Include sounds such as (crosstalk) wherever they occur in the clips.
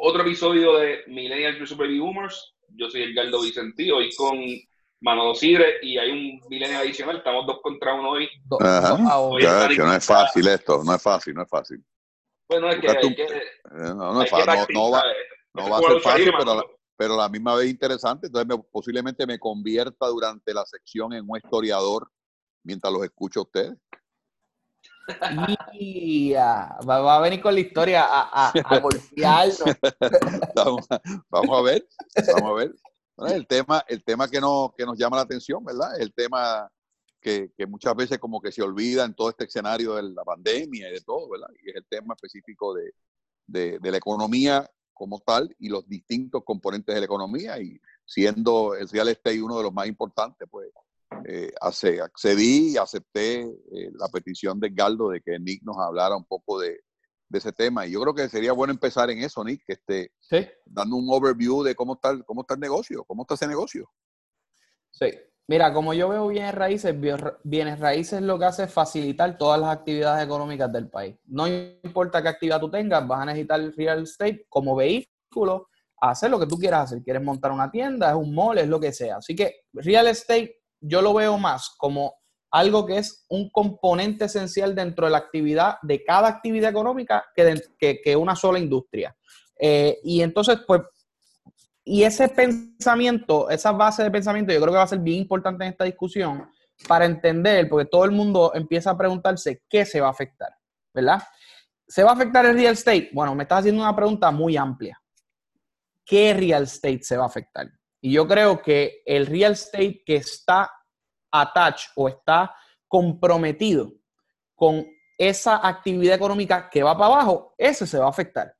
otro episodio de Millennial Super Boomers. Yo soy Edgardo Vicentí, hoy con Manolo Sidre y hay un Millennial adicional. Estamos dos contra uno hoy. Ajá. no es fácil esto, no es fácil, no es fácil. Bueno, es que, hay que, eh, no, no, es fácil. no, va, no va a ser fácil, pero, pero a la misma vez interesante. Entonces, posiblemente me convierta durante la sección en un historiador mientras los escucho a ustedes. Va, a venir con la historia a, a, (laughs) vamos, vamos, a ver, vamos a ver. el tema, el tema que, no, que nos llama la atención, ¿verdad? El tema que, que, muchas veces como que se olvida en todo este escenario de la pandemia y de todo, ¿verdad? Y es el tema específico de, de, de la economía como tal y los distintos componentes de la economía y siendo el real estate uno de los más importantes, pues eh, accedí y acepté eh, la petición de Galdo de que Nick nos hablara un poco de, ese tema. Y yo creo que sería bueno empezar en eso, Nick, que esté dando un overview de cómo está, cómo está el negocio, cómo está ese negocio. Sí. Mira, como yo veo bienes raíces, bienes raíces lo que hace es facilitar todas las actividades económicas del país. No importa qué actividad tú tengas, vas a necesitar real estate como vehículo hacer lo que tú quieras hacer. Quieres montar una tienda, es un mall, es lo que sea. Así que real estate yo lo veo más como algo que es un componente esencial dentro de la actividad, de cada actividad económica, que, que, una sola industria. Eh, y entonces, pues, y ese pensamiento, esa base de pensamiento, yo creo que va a ser bien importante en esta discusión para entender, porque todo el mundo empieza a preguntarse qué se va a afectar, ¿verdad? ¿Se va a afectar el real estate? Bueno, me estás haciendo una pregunta muy amplia. ¿Qué real estate se va a afectar? Y yo creo que el real estate que está attached o está comprometido con esa actividad económica que va para abajo, ese se va a afectar.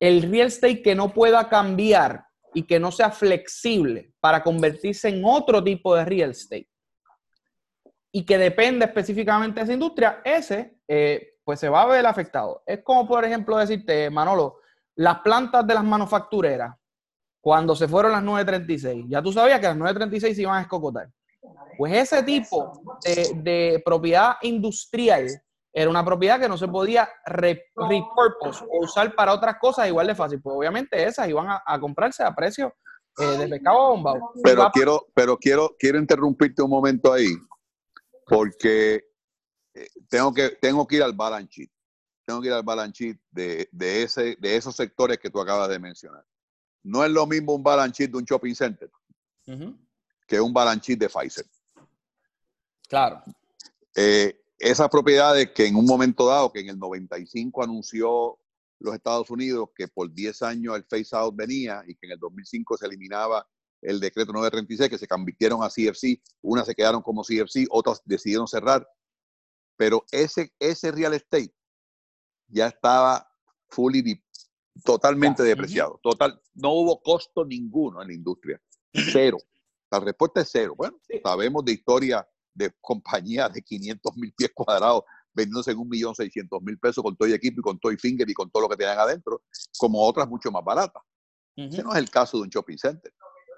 El real estate que no pueda cambiar y que no sea flexible para convertirse en otro tipo de real estate y que depende específicamente de esa industria, ese eh, pues se va a ver afectado. Es como, por ejemplo, decirte, Manolo, las plantas de las manufactureras cuando se fueron las 9.36. Ya tú sabías que las 9.36 se iban a escocotar. Pues ese tipo de, propiedad industrial era una propiedad que no se podía repurpose o usar para otras cosas igual de fácil. Pues obviamente esas iban a, comprarse a precio eh, de pescado bomba. Pero quiero, pero quiero, quiero interrumpirte un momento ahí, porque eh, tengo que, tengo que ir al balance sheet. Tengo que ir al balance sheet de, de, ese, de esos sectores que tú acabas de mencionar. No es lo mismo un balance sheet de un shopping center que un balance sheet de Pfizer. Claro. Eh, esas propiedades que en un momento dado, que en el 95 anunció los Estados Unidos que por 10 años el phase out venía y que en el 2005 se eliminaba el decreto 936, que se convirtieron a CFC, unas se quedaron como CFC, otras decidieron cerrar, pero ese, ese real estate ya estaba fully totalmente depreciado. Total, no hubo costo ninguno en la industria. Cero. La respuesta es cero. Bueno, sabemos de historia de compañías de 500 mil pies cuadrados vendiéndose en un millón seiscientos mil pesos con todo el equipo y con todo el finger y con todo lo que tenían adentro, como otras mucho más baratas. Ese no es el caso de un shopping center.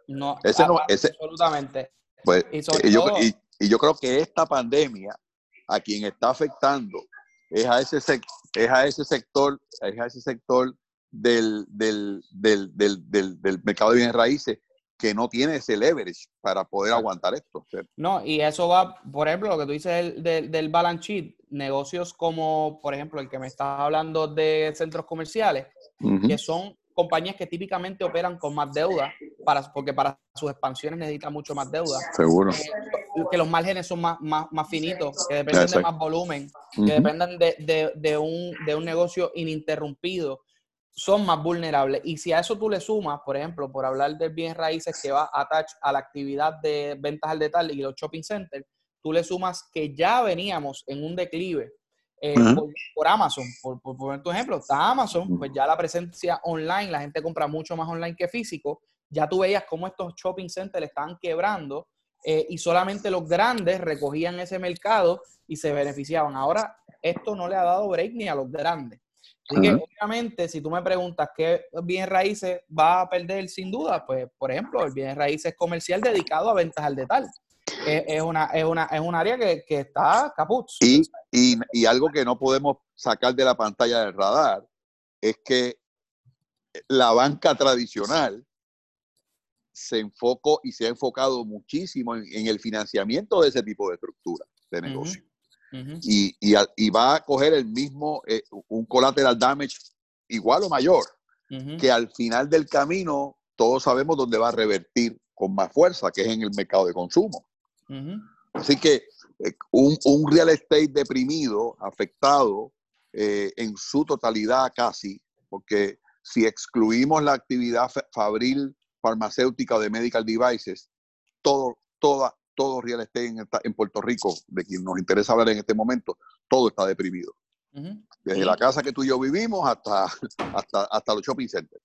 No, ese no, ese, absolutamente. Pues, y, yo, y, yo creo que esta pandemia a quien está afectando es a ese, es a ese sector, es a ese sector del, del, del, del, del mercado de bienes raíces que no tiene ese leverage para poder aguantar esto. No, y eso va, por ejemplo, lo que tú dices del, del, balance sheet, negocios como, por ejemplo, el que me estás hablando de centros comerciales, que son compañías que típicamente operan con más deuda, para, porque para sus expansiones necesitan mucho más deuda. Seguro. Eh, que los márgenes son más, más, más finitos, que dependen de más volumen, que dependen de, de, de, un, de un negocio ininterrumpido son más vulnerables. Y si a eso tú le sumas, por ejemplo, por hablar de bien raíces que va attach a la actividad de ventas al detalle y los shopping centers, tú le sumas que ya veníamos en un declive eh, por, Amazon, por, poner tu ejemplo, está Amazon, pues ya la presencia online, la gente compra mucho más online que físico, ya tú veías cómo estos shopping centers estaban quebrando eh, y solamente los grandes recogían ese mercado y se beneficiaban. Ahora, esto no le ha dado break ni a los grandes. Así que, obviamente, si tú me preguntas qué bien raíces va a perder sin duda, pues, por ejemplo, el bien raíces comercial dedicado a ventas al detalle. Es, una, es, una, es un área que, que está caput. Y, y, y, algo que no podemos sacar de la pantalla del radar es que la banca tradicional se enfocó y se ha enfocado muchísimo en, el financiamiento de ese tipo de estructura de negocio. Y, y, va a coger el mismo, eh, un collateral damage igual o mayor, que al final del camino todos sabemos dónde va a revertir con más fuerza, que es en el mercado de consumo. Así que eh, un, un, real estate deprimido, afectado eh, en su totalidad casi, porque si excluimos la actividad fabril farmacéutica o de medical devices, todo, toda, todo real estate en, en, Puerto Rico, de quien nos interesa hablar en este momento, todo está deprimido. Desde la casa que tú y yo vivimos hasta, (laughs) hasta, hasta los shopping centers.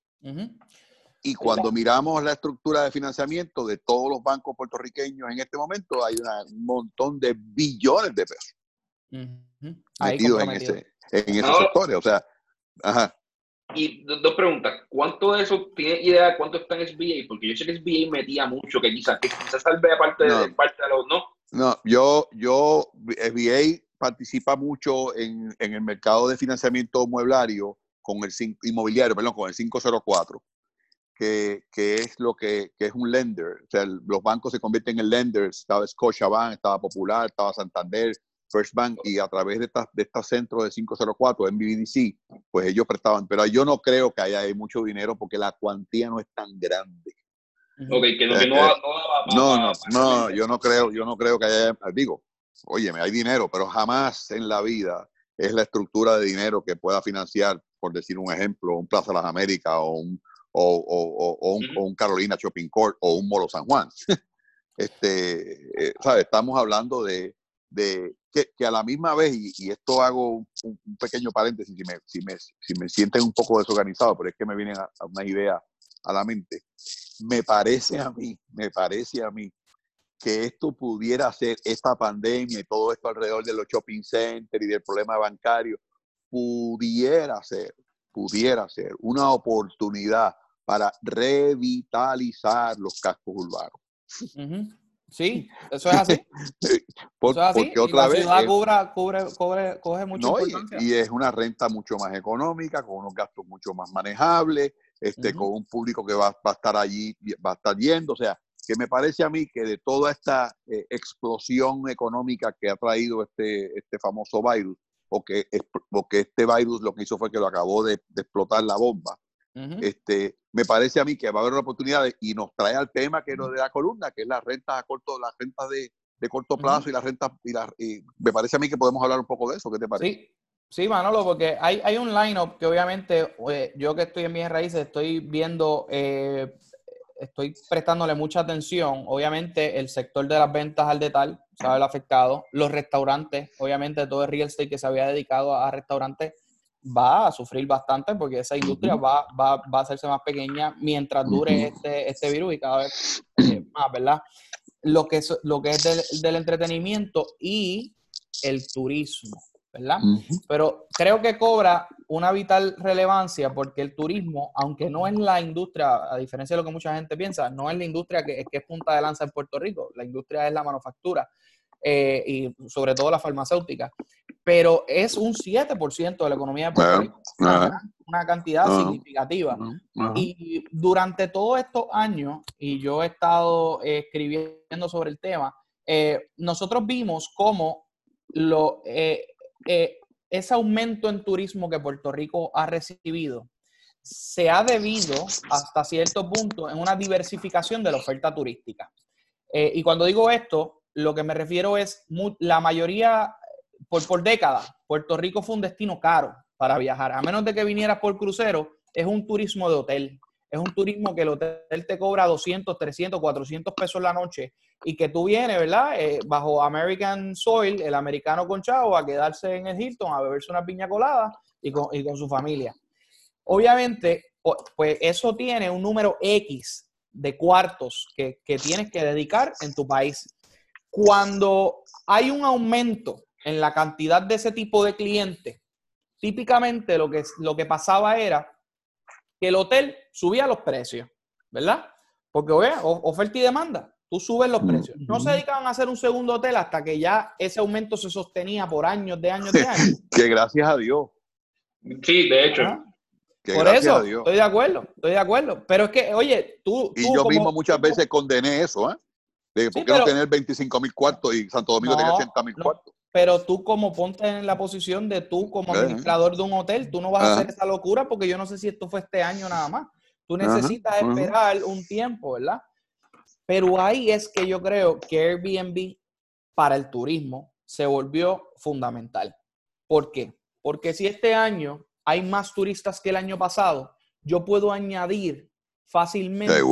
Y cuando miramos la estructura de financiamiento de todos los bancos puertorriqueños en este momento, hay un montón de billones de pesos metidos en, ese, en esos sectores. O sea, ajá. Y dos preguntas. ¿Cuánto de eso tiene idea de cuánto está en SBA? Porque yo sé que SBA metía mucho, que quizás, que quizás tal vez aparte de, parte de los, ¿no? No, yo, yo, SBA participa mucho en, en el mercado de financiamiento mueblario con el inmobiliario, perdón, con el 504 que, es lo que, es un lender. O sea, los bancos se convierten en lenders. Estaba Scotiabank, estaba Popular, estaba Santander, First Bank, y a través de estos de esta centros de 504, MBDC, pues ellos prestaban. Pero yo no creo que haya mucho dinero porque la cuantía no es tan grande. Ok, que, no, eh, no, eh, no, no, no, yo no creo, yo no creo que haya, digo, óyeme, hay dinero, pero jamás en la vida es la estructura de dinero que pueda financiar, por decir un ejemplo, un Plaza de las Américas o un, o, o, un, Carolina Shopping Court o un Molo San Juan. (laughs) este, eh, Estamos hablando de, de que, a la misma vez, y, esto hago un, pequeño paréntesis si me, si, me, si me sienten un poco desorganizado, pero es que me vienen a, una idea a la mente. Me parece a mí, me parece a mí que esto pudiera ser, esta pandemia y todo esto alrededor de los shopping centers y del problema bancario, pudiera ser, pudiera ser una oportunidad para revitalizar los cascos urbanos. Sí, (laughs) eso es así. Porque otra vez. La ciudad coge mucho y, es una renta mucho más económica, con unos gastos mucho más manejables, este, con un público que va, a estar allí, va a estar yendo. O sea, que me parece a mí que de toda esta eh, explosión económica que ha traído este, este famoso virus, o que, este virus lo que hizo fue que lo acabó de explotar la bomba, este, me parece a mí que va a haber una oportunidad y nos trae al tema que es lo de la columna, que es la renta a corto, la renta de, de corto plazo y la renta, y, la, y me parece a mí que podemos hablar un poco de eso, ¿qué te parece? Sí, sí Manolo, porque hay, hay un line-up que obviamente eh, yo que estoy en mis raíces estoy viendo, eh, estoy prestándole mucha atención, obviamente el sector de las ventas al detalle, el afectado, los restaurantes, obviamente todo el real estate que se había dedicado a restaurantes va a sufrir bastante porque esa industria va, va, va, a hacerse más pequeña mientras dure este, este virus y cada vez eh, más, ¿verdad? Lo que es, lo que es del, entretenimiento y el turismo, ¿verdad? Pero creo que cobra una vital relevancia porque el turismo, aunque no es la industria, a diferencia de lo que mucha gente piensa, no es la industria que, que es punta de lanza en Puerto Rico, la industria es la manufactura. Eh, y sobre todo la farmacéutica, pero es un 7% de la economía de Puerto Rico, una, cantidad significativa. Y durante todos estos años, y yo he estado escribiendo sobre el tema, eh, nosotros vimos cómo lo, eh, ese aumento en turismo que Puerto Rico ha recibido se ha debido hasta cierto punto en una diversificación de la oferta turística. y cuando digo esto, lo que me refiero es, la mayoría, por, por décadas, Puerto Rico fue un destino caro para viajar. A menos de que vinieras por crucero, es un turismo de hotel. Es un turismo que el hotel te cobra 200, 300, 400 pesos la noche y que tú vienes, ¿verdad? Eh, bajo American Soil, el americano con chavo, a quedarse en el Hilton, a beberse una piña colada y con, y con su familia. Obviamente, pues eso tiene un número X de cuartos que, que tienes que dedicar en tu país. Cuando hay un aumento en la cantidad de ese tipo de clientes, típicamente lo que, lo que pasaba era que el hotel subía los precios, ¿verdad? Porque, oye, oferta y demanda, tú subes los precios. No se dedicaban a hacer un segundo hotel hasta que ya ese aumento se sostenía por años, de años, de años. (laughs) que gracias a Dios. Sí, de hecho. Por eso, estoy de acuerdo, estoy de acuerdo. Pero es que, oye, tú... Y yo mismo muchas veces condené eso, ¿eh? De por qué no tener 25 mil cuartos y Santo Domingo tiene 80 mil cuartos. Pero tú como ponte en la posición de tú como administrador de un hotel, tú no vas a hacer esa locura porque yo no sé si esto fue este año nada más. Tú necesitas esperar un tiempo, ¿verdad? Pero ahí es que yo creo que Airbnb para el turismo se volvió fundamental. ¿Por qué? Porque si este año hay más turistas que el año pasado, yo puedo añadir fácilmente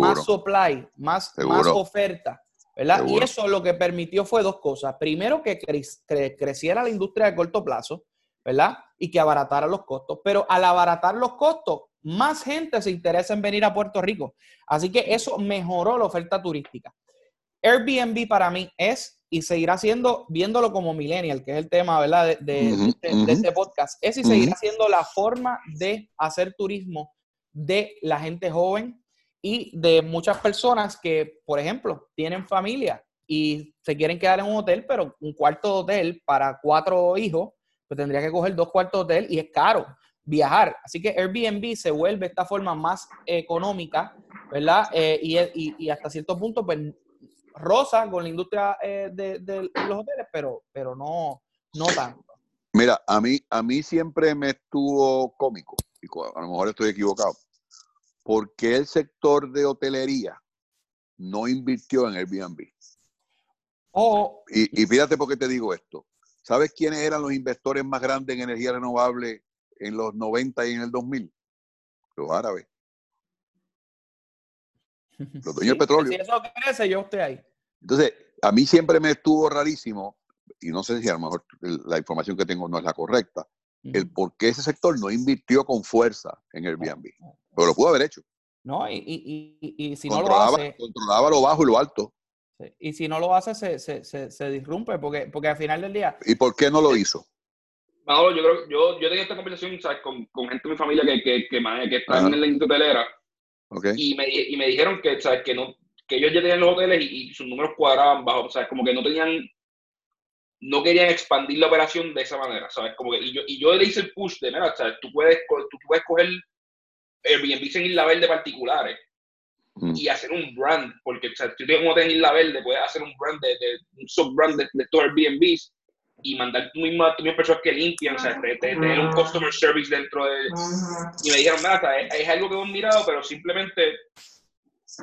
más supply, más, más oferta, ¿verdad? Y eso lo que permitió fue dos cosas. Primero, que creciera la industria de corto plazo, ¿verdad? Y que abaratara los costos. Pero al abaratar los costos, más gente se interesa en venir a Puerto Rico. Así que eso mejoró la oferta turística. Airbnb para mí es y seguirá siendo, viéndolo como millennial, que es el tema, ¿verdad? De, este podcast, es y seguirá siendo la forma de hacer turismo de la gente joven y de muchas personas que, por ejemplo, tienen familia y se quieren quedar en un hotel, pero un cuarto de hotel para cuatro hijos, pues tendría que coger dos cuartos de hotel y es caro viajar. Así que Airbnb se vuelve esta forma más económica, ¿verdad? Eh, y, y, hasta cierto punto, pues, rosa con la industria eh, de, los hoteles, pero, pero no, no tanto. Mira, a mí, a mí siempre me estuvo cómico, y a lo mejor estoy equivocado, porque el sector de hotelería no invirtió en Airbnb. Oh. Y, y fíjate por qué te digo esto. ¿Sabes quiénes eran los inversores más grandes en energía renovable en los 90 y en el 2000? Los árabes. (laughs) Los dueños del petróleo. Si eso crece, yo estoy ahí. Entonces, a mí siempre me estuvo rarísimo, y no sé si a lo mejor la información que tengo no es la correcta, el por qué ese sector no invirtió con fuerza en Airbnb. Pero lo pudo haber hecho. No, y, y, y, si no lo hace. Controlaba lo bajo y lo alto. Y si no lo hace, se, se, se, se disrumpe, porque, porque al final del día. ¿Y por qué no lo hizo? Manolo, yo creo, yo, yo tenía esta conversación ¿sabes? Con, con, gente de mi familia que, que, que, que está en la industria hotelera. Okay. Y, me, y me dijeron que, ¿sabes? Que, no, que ellos ya tenían los hoteles y, sus números cuadraban bajo. O sea, como que no tenían. No querían expandir la operación de esa manera, ¿sabes? Como que, y, yo, y yo le hice el push de, mira, ¿sabes? Tú puedes, tú, tú puedes coger Airbnb en Isla Verde particulares mm. y hacer un brand, porque o sea, si tú tienes un hotel en Isla Verde, puedes hacer un brand de, de un sub-brand de, de estos Airbnbs y mandar tú mismo a tus personas que limpian, o sea, tener un customer service dentro de... Y me dijeron, nada, es, es, algo que hemos mirado, pero simplemente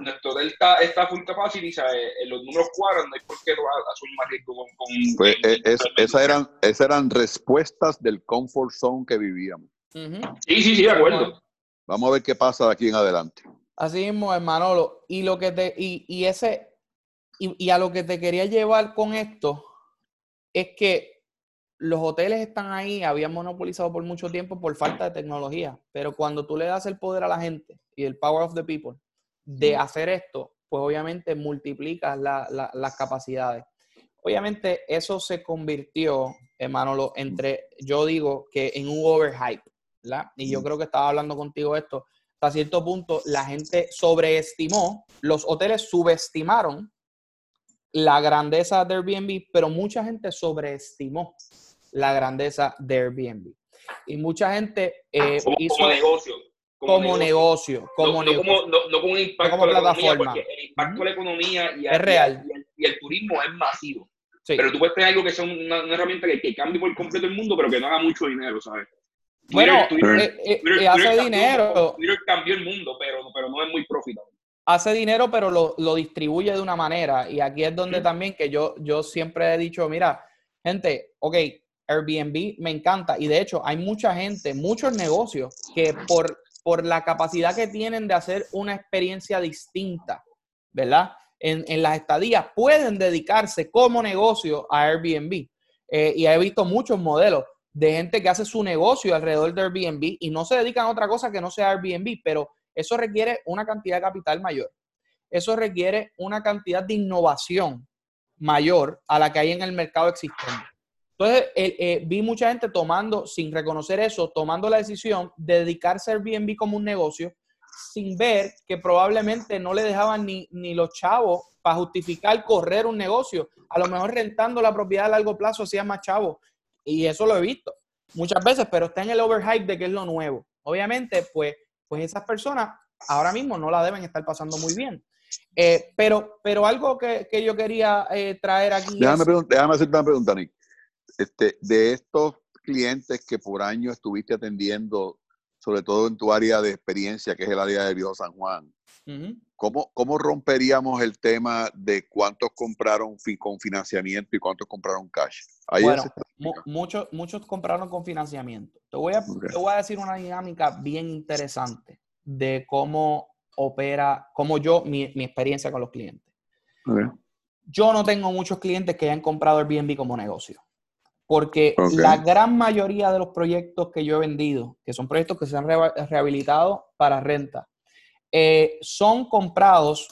nuestro hotel está, está full capacity, ¿sabes? Eh, los números cuadran, no hay por qué asumir más riesgo con... con pues, eh, es, esas, eran, esas eran respuestas del comfort zone que vivíamos. Sí, sí, sí, de acuerdo. Vamos a ver qué pasa de aquí en adelante. Así mismo, hermano. Y lo que te, y, y ese, y, y a lo que te quería llevar con esto es que los hoteles están ahí, habían monopolizado por mucho tiempo por falta de tecnología, pero cuando tú le das el poder a la gente y el power of the people de hacer esto, pues obviamente multiplicas las capacidades. Obviamente eso se convirtió, hermano, entre, yo digo que en un overhype, ¿verdad? Y yo creo que estaba hablando contigo esto, hasta cierto punto la gente sobreestimó, los hoteles subestimaron la grandeza de Airbnb, pero mucha gente sobreestimó la grandeza de Airbnb. Y mucha gente eh, como, hizo, como negocio. Como, negocio. como no, negocio. No, no, como un impacto como plataforma. el impacto de la economía y, es real. Y el, turismo es masivo. Pero tú puedes tener algo que sea una, herramienta que, que, cambie por completo el mundo, pero que no haga mucho dinero, ¿sabes? Bueno, Twitter, eh, eh, hace dinero. Twitter cambió el mundo, pero, pero no es muy profitable hace dinero, pero lo, lo, distribuye de una manera. Y aquí es donde también que yo, yo siempre he dicho, mira, gente, ok, Airbnb me encanta. Y de hecho, hay mucha gente, muchos negocios que por, por la capacidad que tienen de hacer una experiencia distinta, ¿verdad? En, en las estadías, pueden dedicarse como negocio a Airbnb. Eh, y he visto muchos modelos de gente que hace su negocio alrededor de Airbnb y no se dedican a otra cosa que no sea Airbnb, pero eso requiere una cantidad de capital mayor. Eso requiere una cantidad de innovación mayor a la que hay en el mercado existente. Entonces, eh, vi mucha gente tomando, sin reconocer eso, tomando la decisión de dedicarse a Airbnb como un negocio, sin ver que probablemente no le dejaban ni, ni los chavos para justificar correr un negocio. A lo mejor rentando la propiedad a largo plazo hacía más chavos. Y eso lo he visto muchas veces, pero está en el overhype de que es lo nuevo. Obviamente, pues, pues esas personas ahora mismo no la deben estar pasando muy bien. Eh, pero, pero algo que, yo quería eh, traer aquí. Déjame, hacerte una pregunta, Nick. Este, de estos clientes que por año estuviste atendiendo, sobre todo en tu área de experiencia, que es el área de Viejo San Juan, ¿cómo, romperíamos el tema de cuántos compraron con financiamiento y cuántos compraron cash? bueno, muchos, muchos compraron con financiamiento. Te voy, a, te voy a decir una dinámica bien interesante de cómo opera, cómo yo, mi, experiencia con los clientes. Yo no tengo muchos clientes que hayan comprado Airbnb como negocio, porque la gran mayoría de los proyectos que yo he vendido, que son proyectos que se han rehabilitado para renta, eh, son comprados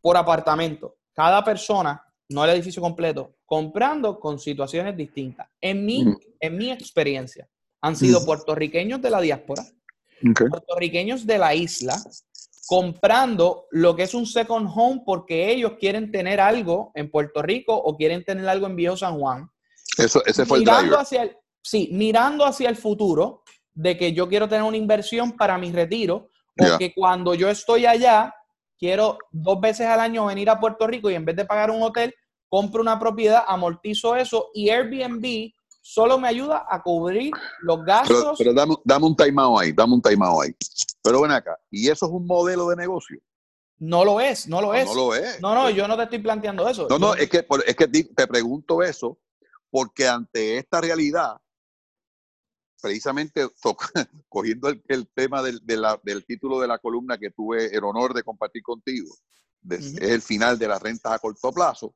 por apartamento. Cada persona, no el edificio completo, comprando con situaciones distintas. En mi, en mi experiencia, han sido puertorriqueños de la diáspora, puertorriqueños de la isla, comprando lo que es un second home porque ellos quieren tener algo en Puerto Rico o quieren tener algo en Viejo San Juan. Eso, ese fue mirando el hacia el, Sí, mirando hacia el futuro de que yo quiero tener una inversión para mi retiro o que cuando yo estoy allá quiero dos veces al año venir a Puerto Rico y en vez de pagar un hotel, compro una propiedad, amortizo eso y Airbnb solo me ayuda a cubrir los gastos. Pero, dame, dame, un timeout ahí, dame un timeout ahí. Pero ven acá, ¿y eso es un modelo de negocio? No lo es, no lo es. No lo es. No, no, yo no te estoy planteando eso. No, no, es que, es que te pregunto eso porque ante esta realidad, precisamente (laughs) cogiendo el, tema del, del, título de la columna que tuve el honor de compartir contigo, es el final de las rentas a corto plazo,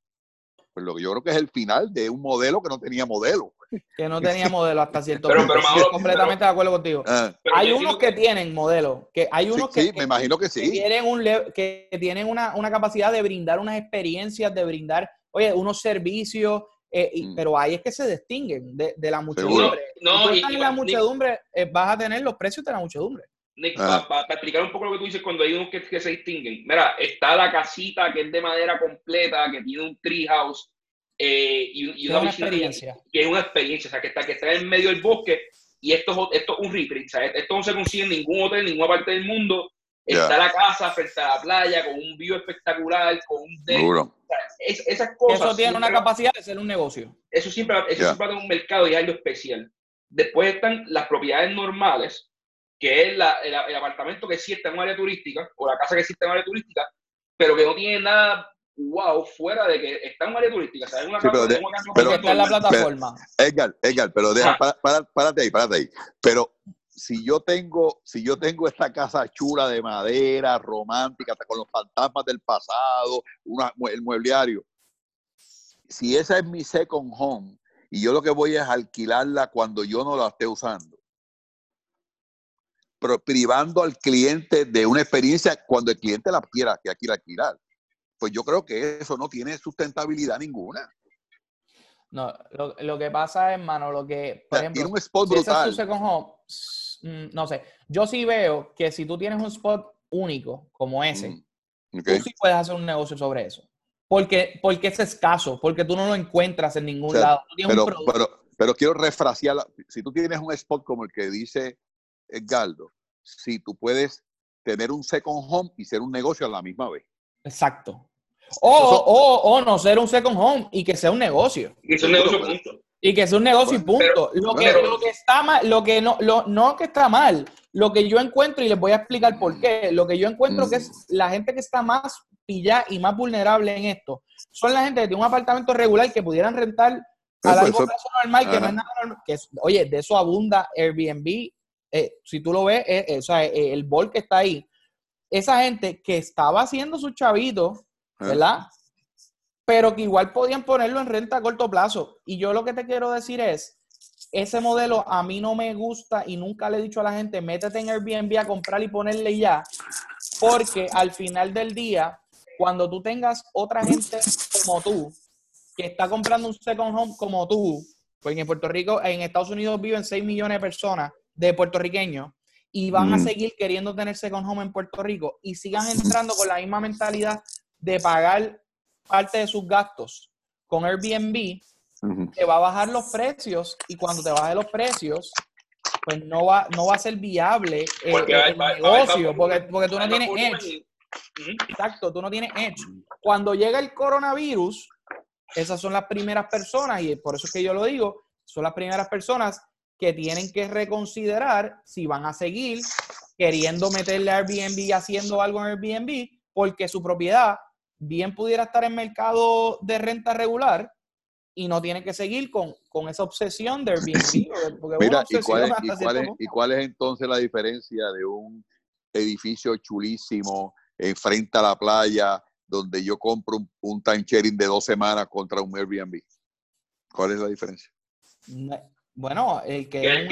pues lo que yo creo que es el final de un modelo que no tenía modelo que no tenía (laughs) modelo hasta cierto punto. Pero, completamente de acuerdo contigo. Ah. hay unos que, tienen modelo, que hay unos que, me imagino que sí. tienen, un que tienen una, capacidad de brindar unas experiencias, de brindar, oye, unos servicios, eh, mm. pero ahí es que se distinguen de, la muchedumbre. No, y, la muchedumbre eh, vas a tener los precios de la muchedumbre. Nick, ah. para explicar un poco lo que tú dices cuando hay unos que, que, se distinguen. Mira, está la casita que es de madera completa, que tiene un treehouse, eh, y, una, experiencia. Que es una experiencia, o sea, que está, que está en medio del bosque y esto, esto es un retreat, esto no se consigue en ningún hotel, en ninguna parte del mundo. Está la casa frente a la playa con un view espectacular, con un deck. esas cosas. Eso tiene una capacidad de ser un negocio. Eso siempre, eso siempre un mercado y algo especial. Después están las propiedades normales, que es la, el, apartamento que existe en un área turística o la casa que existe en un área turística, pero que no tiene nada wow, fuera de que está en área turística, ¿sabes? Una pero, está en la plataforma. Edgar, Edgar, pero deja, para, párate ahí, párate ahí. Pero si yo tengo, si yo tengo esta casa chula de madera, romántica, hasta con los fantasmas del pasado, una, el muebliario, si esa es mi second home y yo lo que voy es alquilarla cuando yo no la esté usando, pero privando al cliente de una experiencia cuando el cliente la quiera, que quiera alquilar pues yo creo que eso no tiene sustentabilidad ninguna. No, lo, que pasa es, mano, lo que, por ejemplo, tiene un spot brutal. Mm, no sé, yo sí veo que si tú tienes un spot único como ese, mm, tú sí puedes hacer un negocio sobre eso. Porque, porque es escaso, porque tú no lo encuentras en ningún lado. pero, pero, pero, quiero refrasear, si tú tienes un spot como el que dice Edgardo, si tú puedes tener un second home y ser un negocio a la misma vez. Exacto. O, no ser un second home y que sea un negocio. Y que sea un negocio, punto. Y que sea un negocio y punto. lo, que, lo que está mal, lo que no, lo, no que está mal, lo que yo encuentro, y les voy a explicar por qué, lo que yo encuentro que es mm. la gente que está más pillada y más vulnerable en esto, son la gente que tiene un apartamento regular que pudieran rentar a largo plazo normal, que no es nada normal, que oye, de eso abunda Airbnb, eh, si tú lo ves, eh, eh, o sea, el bol que está ahí, esa gente que estaba haciendo su chavito ¿verdad? Pero que igual podían ponerlo en renta a corto plazo. Y yo lo que te quiero decir es, ese modelo a mí no me gusta y nunca le he dicho a la gente, métete en Airbnb a comprar y ponerle ya, porque al final del día, cuando tú tengas otra gente como tú, que está comprando un second home como tú, pues en Puerto Rico, en Estados Unidos viven 6 millones de personas de puertorriqueños y van a mm. seguir queriendo tener second home en Puerto Rico y sigan entrando con la misma mentalidad de pagar parte de sus gastos con Airbnb, te va a bajar los precios y cuando te baje los precios, pues no va, no va a ser viable Porque el, va- el va- va- negocio, va- porque, porque tú no tienes edge. Exacto, tú no tienes edge. Cuando llega el coronavirus, esas son las primeras personas, y por eso es que yo lo digo, son las primeras personas que tienen que reconsiderar si van a seguir queriendo meterle a Airbnb y haciendo algo en Airbnb, porque su propiedad bien pudiera estar en mercado de renta regular y no tiene que seguir con, con esa obsesión de (laughs) Airbnb. porque- Mira, ¿y cuál, es, hasta y, cuál cierto es, punto. ¿y cuál es entonces la diferencia de un edificio chulísimo enfrente a la playa donde yo compro un, un time sharing de dos semanas contra un Airbnb? ¿Cuál es la diferencia? Bueno, el que... El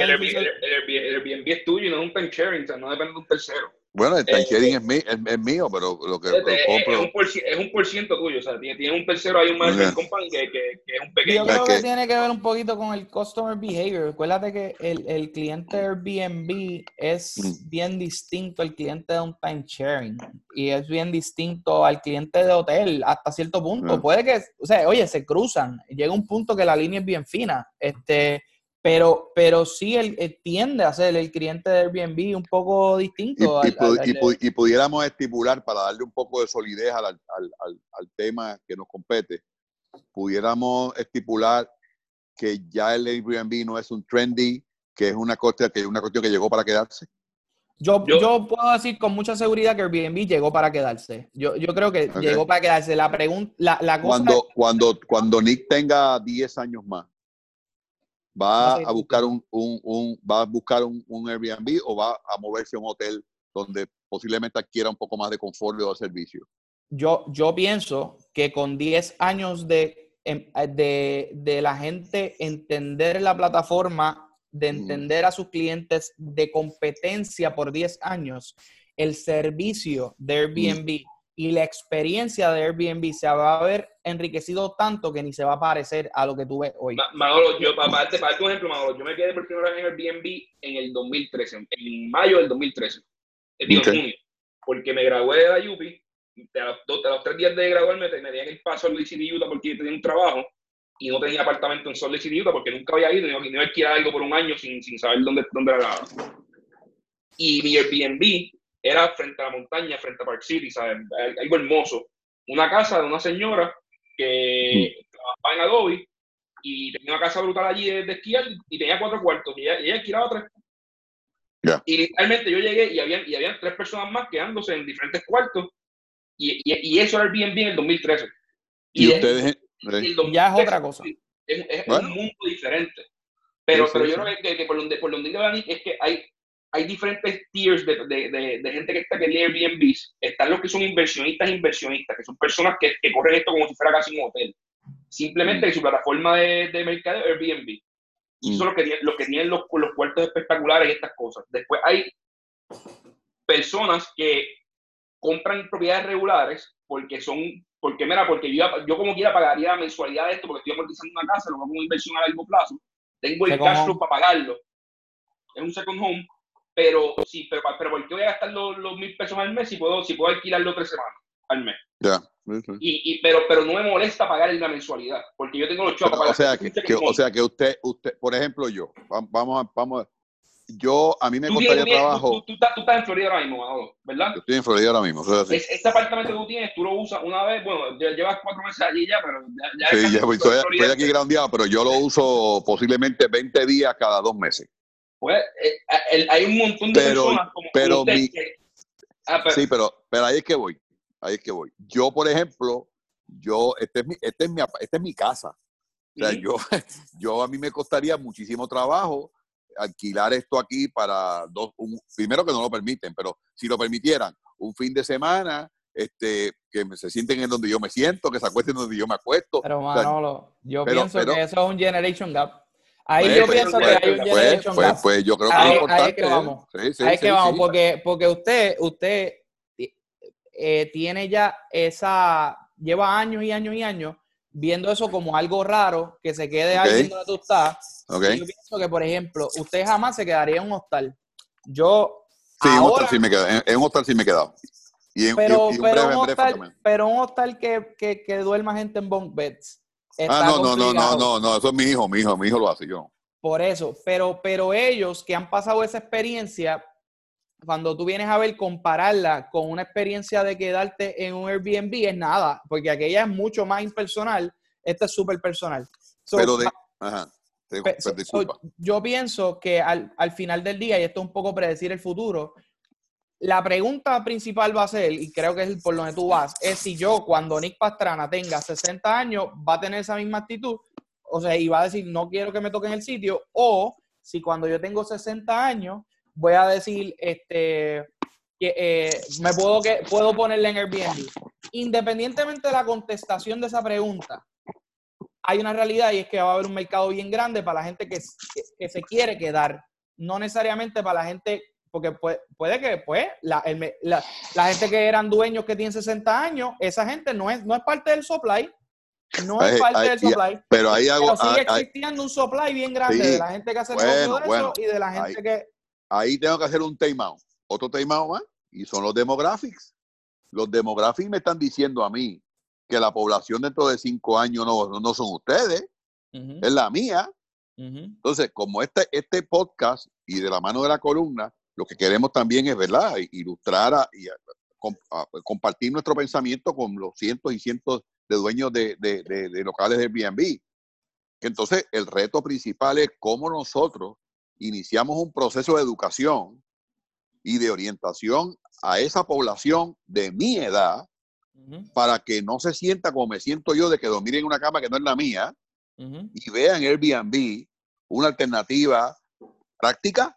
Airbnb es tuyo y no es un time sharing, o sea, no depende de un tercero. Bueno, el time Eh, sharing es, mi- es- es mío, pero lo que Es, lo es- es compro... un por, ci- es un por ciento tuyo, o sea, tiene, tiene un tercero ahí, un company que, que, que es un Yo pequeño. sea creo que, que- tiene que ver un poquito con el customer behavior. Acuérdate que el, el cliente Airbnb es Mm. bien distinto al cliente de un time sharing y es bien distinto al cliente de hotel hasta cierto punto. Mm. Puede que, o sea, oye, se cruzan. Llega un punto que la línea es bien fina. Este, pero, pero sí el, el tiende a ser el cliente de Airbnb un poco distinto. y al- y al- pu- y pudiéramos estipular, para darle un poco de solidez al, al- al- al tema que nos compete, pudiéramos estipular que ya el Airbnb no es un trendy, que es una cuestión que, una cuestión que llegó para quedarse. Yo, Yo- yo puedo decir con mucha seguridad que Airbnb llegó para quedarse. Yo, yo creo que llegó para quedarse. La pregunta, la, la cosa Cuando, cuando, cuando Nick tenga 10 años más, Va ¿va a buscar un, un- un- va a buscar un, un Airbnb o va a moverse a un hotel donde posiblemente adquiera un poco más de confort o de servicio? yo, yo pienso que con 10 años de, em- de, de la gente entender la plataforma, de entender a sus clientes, de competencia por 10 años, el servicio de Airbnb y la experiencia de Airbnb se va a ver enriquecido tanto que ni se va a parecer a lo que tú ves hoy. Ma- Manolo, yo, para, darte- para darte un ejemplo, Manolo, yo me quedé por primera vez en Airbnb en el 2013, en mayo del 2013. Eh, digo, Ok. en junio. Porque me gradué de la UPI, de a los, dos- a los tres días de graduarme me, dieron el paso a Lake City, Utah, porque tenía un trabajo y no tenía apartamento en Salt Lake City, Utah, porque nunca había ido y no, y no iba a alquilar algo por un año sin, sin saber dónde, dónde era la... Y mi Airbnb era frente a la montaña, frente a Park City, ¿sabes? Algo hermoso. Una casa de una señora que trabajaba en Adobe y tenía una casa brutal allí de, de esquiar y tenía cuatro cuartos y ella, y ella alquilaba tres. Ya. Y literalmente yo llegué y habían, y habían tres personas más quedándose en diferentes cuartos y, y, y eso era Airbnb en el 2013. Y, de- ustedes, el Ya es 2013 otra cosa. Es, es Bueno. un mundo diferente. Pero, Sí, sí, pero yo creo que, que por donde, por donde iba Dani es que hay, hay diferentes tiers de, de, de, de gente que está en Airbnb. Están los que son inversionistas inversionistas, que son personas que, que corren esto como si fuera casi un hotel. Simplemente Mm. que su plataforma de, de mercado Airbnb. Y Mm. son los que, tienen- los que tienen los, los cuartos espectaculares y estas cosas. Después hay personas que compran propiedades regulares porque son, porque mira, porque yo, yo como quiera pagaría la mensualidad de esto porque estoy amortizando una casa, lo hago como inversión a largo plazo. Tengo el cash flow para pagarlo. Es un second home, pero sí, pero, pero ¿por qué voy a gastar los, los mil pesos al mes si puedo, si puedo alquilarlo tres semanas al mes? ya. Y, y, pero, pero no me molesta pagar la mensualidad, porque yo tengo los chavos para o sea pagar que, o sea que usted usted por ejemplo yo va- vamos a, vamos a- yo a mí me costaría tú- trabajo tú- tú estás, tú estás en Florida ahora mismo, Manolo, ¿verdad? yo estoy en Florida ahora mismo. Es- este apartamento que tú tienes, tú lo usas una vez, bueno, llevas cuatro meses allí ya, pero ya, ya Sí, ya, pues, estoy, estoy aquí groundeado, pero yo lo uso posiblemente 20 días cada dos meses. Pues, eh, hay un montón de Pero- personas como pero como usted mi- que- ah, pero- Sí, pero, pero ahí es que voy. Ahí es que voy. Yo, por ejemplo, yo, este es mi, este es mi, esta es mi casa. O sea, yo, (laughs) yo a mí me costaría muchísimo trabajo alquilar esto aquí para dos, un- primero que no lo permiten, pero si lo permitieran, un fin de semana, este, que me- se sienten en donde yo me siento, que se acuesten donde yo me acuesto. Pero O sea, Manolo, yo pero- pienso pero- que eso es un generation gap. Ahí pues, yo pues, pienso pues, que hay un generation gap. pues yo creo que Ahí- es ahí es importante. que vamos. Sí, sí, Ahí es sí, que vamos, porque, porque usted, usted eh, tiene ya esa, lleva años y años y años viendo eso como algo raro, que se quede alguien donde tú estás. Ok. Y Yo pienso que, por ejemplo, usted jamás se quedaría en un hostal. Yo, Sí, en un hostal sí me he quedado. En, en un hostal sí me he quedado. Y en, pero, y- y un pero, breve, un en breve hostal, pero un hostal que, que, que duerma gente en bunk beds. Ah, no, no, no, no, no, no, eso es mi hijo, mi hijo, mi hijo lo hace, yo. Por eso, pero, pero ellos que han pasado esa experiencia, cuando tú vienes a ver compararla con una experiencia de quedarte en un Airbnb, es nada, porque aquella es mucho más impersonal, esta es súper personal. pero de, ajá, yo pienso que al, al final del día, y esto es un poco predecir el futuro, la pregunta principal va a ser, y creo que es por donde tú vas, es si yo cuando Nick Pastrana tenga 60 años va a tener esa misma actitud, o sea, y va a decir, no quiero que me toquen el sitio, o si cuando yo tengo 60 años voy a decir, este, que eh, me puedo, que, puedo ponerle en Airbnb. Independientemente de la contestación de esa pregunta, hay una realidad y es que va a haber un mercado bien grande para la gente que, que se quiere quedar, no necesariamente para la gente porque puede, que pues la, gente que eran dueños que tienen 60 años, esa gente no es, no es parte del supply. No es parte del supply. Pero ahí hago, sigue existiendo un supply bien grande de la gente que hace bueno, eso y de la gente que. Ahí tengo que hacer un time out. Otro time out más. Y son los demographics. Los demographics me están diciendo a mí que la población dentro de cinco años no, no son ustedes, es la mía. Entonces, como este, este podcast y de la mano de la columna, lo que queremos también es, ¿verdad?, ilustrar y compartir nuestro pensamiento con los cientos y cientos de dueños de, locales de Airbnb. Entonces, el reto principal es cómo nosotros iniciamos un proceso de educación y de orientación a esa población de mi edad para que no se sienta como me siento yo de que dormir en una cama que no es la mía y vean Airbnb una alternativa práctica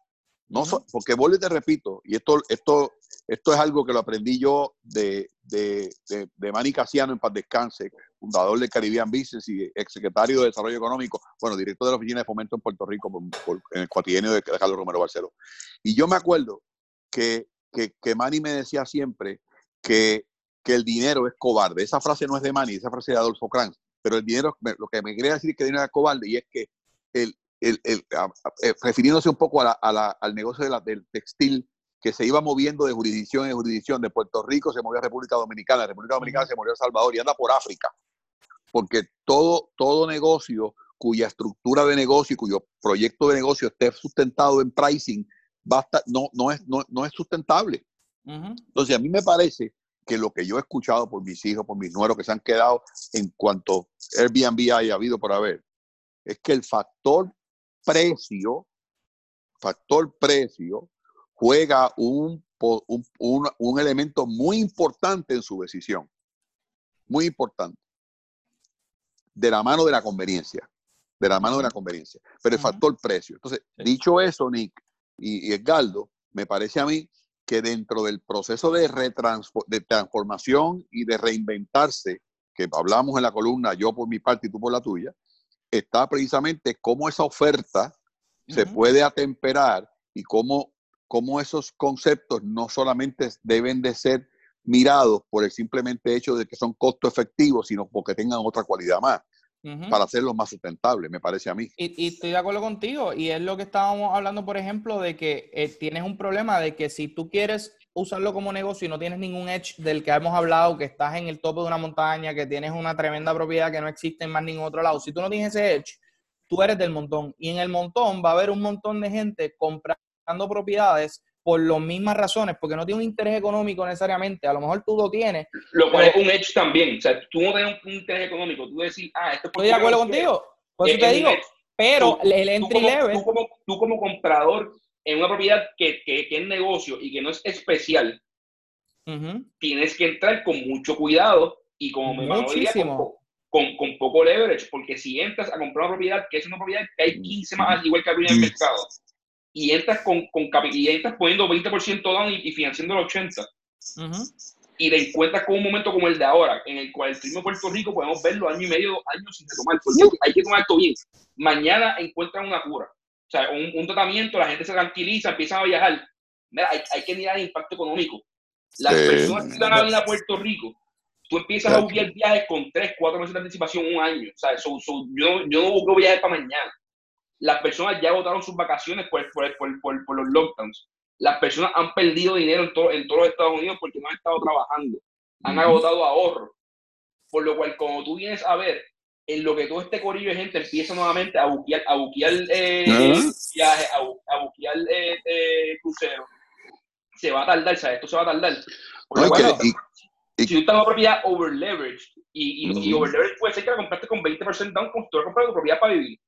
no, porque y te repito, y esto, esto, esto es algo que lo aprendí yo de, de, de, Manny Casiano en paz descanse, fundador de Caribbean Business y exsecretario de Desarrollo Económico, bueno, director de la Oficina de Fomento en Puerto Rico en el cuatrienio de Carlos Romero Barceló. Y yo me acuerdo que, que, que Manny me decía siempre que, que el dinero es cobarde. Esa frase no es de Manny, esa frase es de Adolfo Kranz, pero el dinero, lo que me quería decir es que el dinero es cobarde y es que el, el, eh, refiriéndose un poco al negocio del textil que se iba moviendo de jurisdicción en jurisdicción, de Puerto Rico se movió a República Dominicana, de República Dominicana se movió a El Salvador y anda por África. Porque todo, todo negocio cuya estructura de negocio y cuyo proyecto de negocio esté sustentado en pricing, basta, no, no, es, no, es sustentable. Entonces, a mí me parece que lo que yo he escuchado por mis hijos, por mis nueros que se han quedado en cuanto Airbnb haya habido por haber, es que el factor precio, factor precio, juega un, un, elemento muy importante en su decisión. Muy importante. De la mano de la conveniencia. De la mano de la conveniencia. Pero el factor precio. Entonces, dicho eso, Nick y, y Edgardo, me parece a mí que dentro del proceso de, de transformación y de reinventarse, que hablamos en la columna, yo por mi parte y tú por la tuya, está precisamente cómo esa oferta se puede atemperar y cómo, cómo esos conceptos no solamente deben de ser mirados por el simplemente hecho de que son costo efectivos, sino porque tengan otra cualidad más para hacerlos más sustentables, me parece a mí. Y, estoy de acuerdo contigo, y es lo que estábamos hablando, por ejemplo, de que eh, tienes un problema de que si tú quieres usarlo como negocio y no tienes ningún edge del que hemos hablado, que estás en el tope de una montaña, que tienes una tremenda propiedad que no existe en más ningún otro lado, si tú no tienes ese edge, tú eres del montón. Y en el montón va a haber un montón de gente comprando propiedades por las mismas razones, porque no tiene un interés económico necesariamente, a lo mejor tú lo tienes. Lo cual es un edge también, o sea, tú no tienes un interés económico, tú decís, ah, esto es Estoy de acuerdo contigo, por eso te digo, pero el entry level... Tú como, comprador en una propiedad que, que, es negocio y que no es especial, tienes que entrar con mucho cuidado y como me Muchísimo. Con, con, poco leverage, porque si entras a comprar una propiedad que es una propiedad que hay 15 más igual que en el mercado, y entras, con, con, y entras poniendo 20% down y, financiando el 80%. Y te encuentras con un momento como el de ahora, en el cual el turismo de Puerto Rico podemos verlo año y medio, dos años sin retomar, porque hay que tomar esto bien. Mañana encuentran una cura, sea, un, tratamiento, la gente se tranquiliza, empiezan a viajar. Mira, hay, hay que mirar el impacto económico. Las personas que están a venir a Puerto Rico, tú empiezas a buscar viajes con 3, 4 meses de anticipación, un año. O sea, yo, yo no busco viajes para mañana las personas ya agotaron sus vacaciones por, por, por, por, los lockdowns. Las personas han perdido dinero en, en todos los Estados Unidos porque no han estado trabajando. Han agotado ahorro. Por lo cual, como tú vienes a ver, en lo que todo este corillo de gente empieza nuevamente a buquear, a buquear eh, viajes, a, buquear eh, eh, cruceros, se va a tardar, ¿sabes? Esto se va a tardar. si tú estás en una propiedad over leveraged, y, y, y over puede ser que la compraste con 20% down, con toda la tu propiedad para vivir.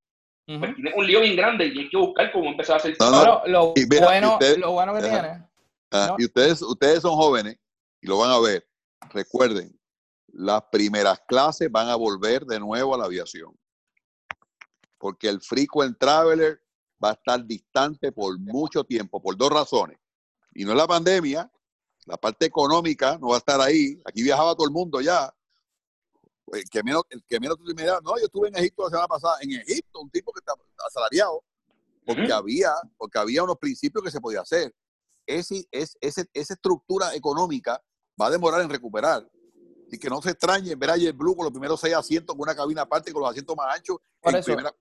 pues tienes un lío bien grande y hay que buscar cómo empezar a hacer. No, lo, bueno, lo bueno que tiene. Ah, y ustedes, ustedes son jóvenes y lo van a ver. Recuerden, las primeras clases van a volver de nuevo a la aviación. Porque el frequent traveler va a estar distante por mucho tiempo, por dos razones. Y no es la pandemia, la parte económica no va a estar ahí. Aquí viajaba todo el mundo ya. El que menos, el que menos no, yo estuve en Egipto la semana pasada, en Egipto, un tipo que está asalariado, porque había, porque había unos principios que se podía hacer. Ese, es, ese, esa estructura económica va a demorar en recuperar. Y que no se extrañe ver a JetBlue con los primeros seis asientos con una cabina aparte con los asientos más anchos,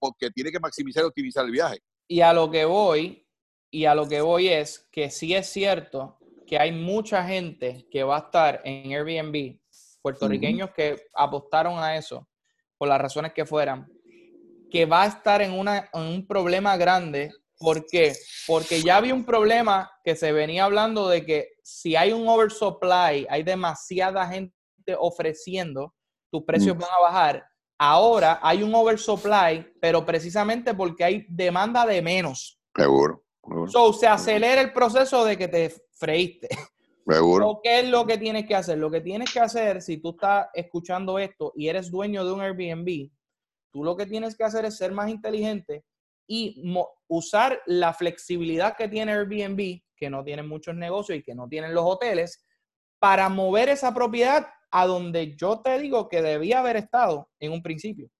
porque tiene que maximizar y optimizar el viaje. Y a lo que voy, y a lo que voy es que sí es cierto que hay mucha gente que va a estar en Airbnb, puertorriqueños que apostaron a eso, por las razones que fueran, que va a estar en, una, en un problema grande. ¿Por qué? Porque ya había un problema que se venía hablando de que si hay un oversupply, hay demasiada gente ofreciendo, tus precios mm. van a bajar. Ahora hay un oversupply, pero precisamente porque hay demanda de menos. Seguro. So, se acelera el proceso de que te freíste. Seguro. ¿Qué es lo que tienes que hacer? Lo que tienes que hacer, si tú estás escuchando esto y eres dueño de un Airbnb, tú lo que tienes que hacer es ser más inteligente y usar la flexibilidad que tiene Airbnb, que no tienen muchos negocios y que no tienen los hoteles, para mover esa propiedad a donde yo te digo que debía haber estado en un principio,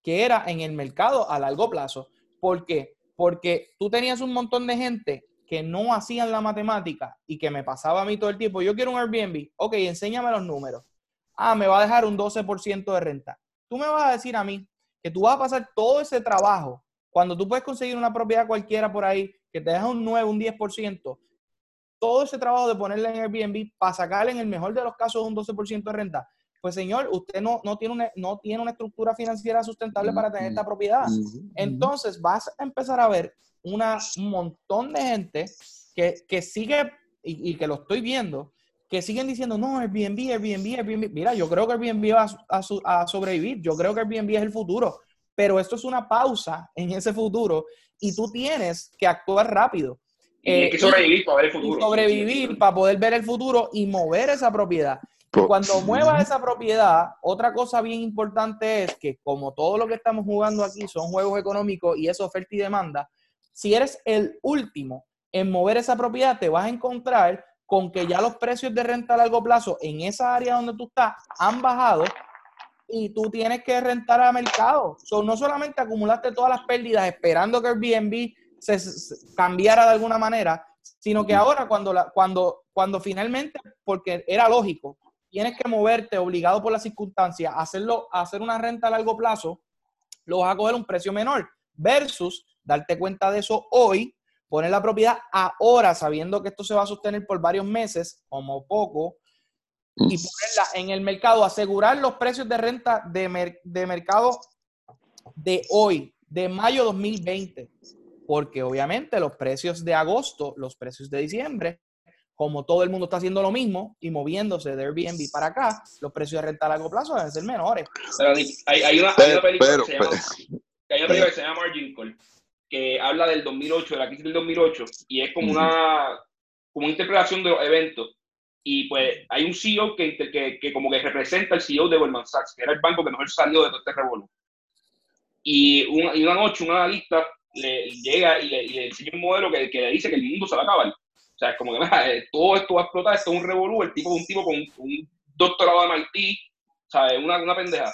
que era en el mercado a largo plazo. ¿Por qué? Porque tú tenías un montón de gente que no hacían la matemática y que me pasaba a mí todo el tiempo. Yo quiero un Airbnb. Ok, enséñame los números. Ah, me va a dejar un 12% de renta. Tú me vas a decir a mí que tú vas a pasar todo ese trabajo cuando tú puedes conseguir una propiedad cualquiera por ahí que te deja un 9, un 10%, todo ese trabajo de ponerle en Airbnb para sacarle en el mejor de los casos un 12% de renta, pues señor, usted no, no, tiene una, no tiene una estructura financiera sustentable para tener esta propiedad. Entonces vas a empezar a ver una, un montón de gente que, sigue, y, que lo estoy viendo, que siguen diciendo, no, Airbnb, Airbnb, Airbnb. Mira, yo creo que Airbnb va a, a, sobrevivir, yo creo que Airbnb es el futuro, pero esto es una pausa en ese futuro y tú tienes que actuar rápido. Eh, que sobrevivir para ver el futuro. Sobrevivir para poder ver el futuro y mover esa propiedad. cuando muevas esa propiedad, otra cosa bien importante es que como todo lo que estamos jugando aquí son juegos económicos y es oferta y demanda, si eres el último en mover esa propiedad, te vas a encontrar con que ya los precios de renta a largo plazo en esa área donde tú estás han bajado y tú tienes que rentar a mercado. no solamente acumulaste todas las pérdidas esperando que Airbnb se, cambiara de alguna manera, sino que ahora cuando, la, cuando, cuando finalmente, porque era lógico, tienes que moverte obligado por las circunstancias a, hacerlo, a hacer una renta a largo plazo, lo vas a coger un precio menor versus darte cuenta de eso hoy, poner la propiedad ahora sabiendo que esto se va a sostener por varios meses, como poco, y ponerla en el mercado, asegurar los precios de renta de, de mercado de hoy, de mayo 2020 porque obviamente los precios de agosto, los precios de diciembre, como todo el mundo está haciendo lo mismo y moviéndose de Airbnb para acá, los precios de renta a largo plazo deben ser menores. hay, una, película, que, se llama, hay una película que se llama Margin Call, que habla del 2008, de la crisis del 2008, y es como una, como una interpretación de los eventos. Y pues hay un CEO que, que, que como que representa al CEO de Goldman Sachs, que era el banco que mejor salió de todo este revuelo. Y, una, y una noche un analista le llega y le, y le enseña un modelo que, que, le dice que el mundo se va a acabar. O sea, es como que eh, todo esto va a explotar, esto es un revolú, el tipo un tipo con un doctorado de MIT, ¿sabes? Una, una pendeja.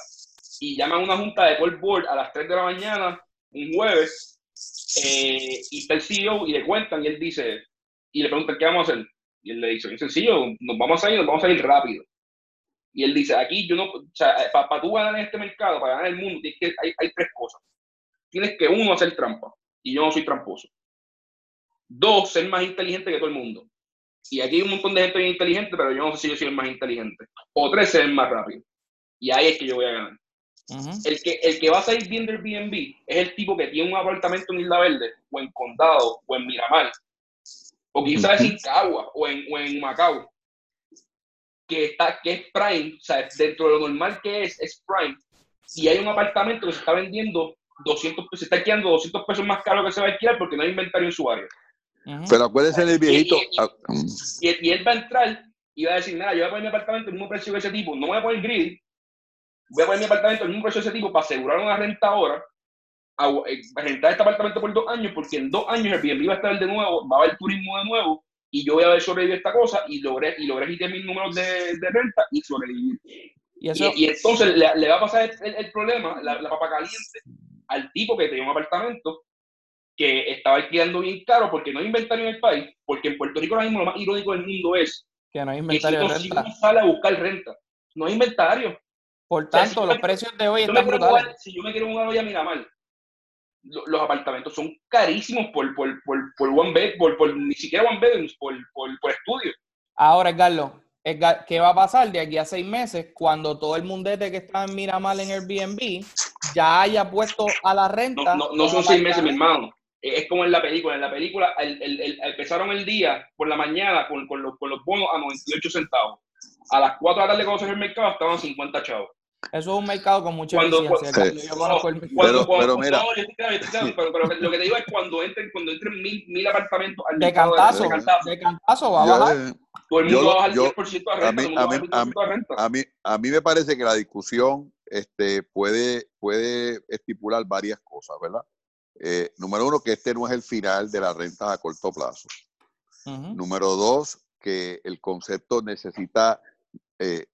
Y llaman a una junta de Paul Board a las 3 de la mañana, un jueves, eh, y está el CEO y le cuentan y él dice, y le preguntan, ¿qué vamos a hacer? Y él le dice, es sencillo, nos vamos a ir, nos vamos a ir rápido. Y él dice, aquí yo no, o sea, para, tú ganar en este mercado, para ganar el mundo, hay, hay tres cosas tienes que, uno, hacer trampa. Y yo no soy tramposo. Dos, ser más inteligente que todo el mundo. Y aquí hay un montón de gente bien inteligente, pero yo no sé si yo soy el más inteligente. O tres, ser más rápido. Y ahí es que yo voy a ganar. el, que, el que va a salir bien del Airbnb es el tipo que tiene un apartamento en Isla Verde, o en Condado, o en Miramar, o quizás en Cagua, o en, o en Macao, que, está, que es Prime, o sea, dentro de lo normal que es, es Prime, y hay un apartamento que se está vendiendo 200, se está alquilando 200 pesos más caro que se va a alquilar porque no hay inventario en su área. Pero acuérdense del viejito. Ah, mm. Y, él va a entrar y va a decir, nada, yo voy a poner mi apartamento el mismo precio que ese tipo, no voy a poner grid, voy a poner mi apartamento el mismo precio que ese tipo para asegurar una renta ahora, a, eh, rentar este apartamento por dos años, porque en dos años el bien va a estar de nuevo, va a haber turismo de nuevo, y yo voy a haber sobrevivido esta cosa, y logré, y logré quitar mis números de, de renta y sobrevivir. Y, y, entonces le, le, va a pasar el, el problema, la, la, papa caliente, al tipo que tenía un apartamento que estaba alquilando bien caro porque no hay inventario en el país, porque en Puerto Rico ahora mismo lo más irónico del mundo es que no hay inventario que si, de renta. sale a buscar renta, no hay inventario. Por tanto, los precios de hoy están brutales. si yo me quiero mudar hoy a Miramar, los apartamentos son carísimos por, por, por, por one bed, por, por, ni siquiera one bedrooms, por, por, por estudio. Ahora, Carlos, ¿qué va a pasar de aquí a seis meses cuando todo el mundete que está en Miramar en Airbnb ya haya puesto a la renta? No, no, son seis meses, mi hermano. Es como en la película. En la película el, el, empezaron el día por la mañana con, con, los, con los bonos a 98 centavos. A las 4 de la tarde cuando se el mercado estaban 50 chavos. Eso es un mercado con mucha cuando, eficiencia. pero, mira. pero, lo que te digo es cuando entren, cuando entren mil, mil apartamentos al de cantazo, de cantazo, de cantazo va a bajar. Todo el mundo va a bajar 10% a renta. A mí, a, mí, a, mí, a mí me parece que la discusión este, puede, puede estipular varias cosas, ¿verdad? Eh, número uno, que este no es el final de las rentas a corto plazo. Número dos, que el concepto necesita eh,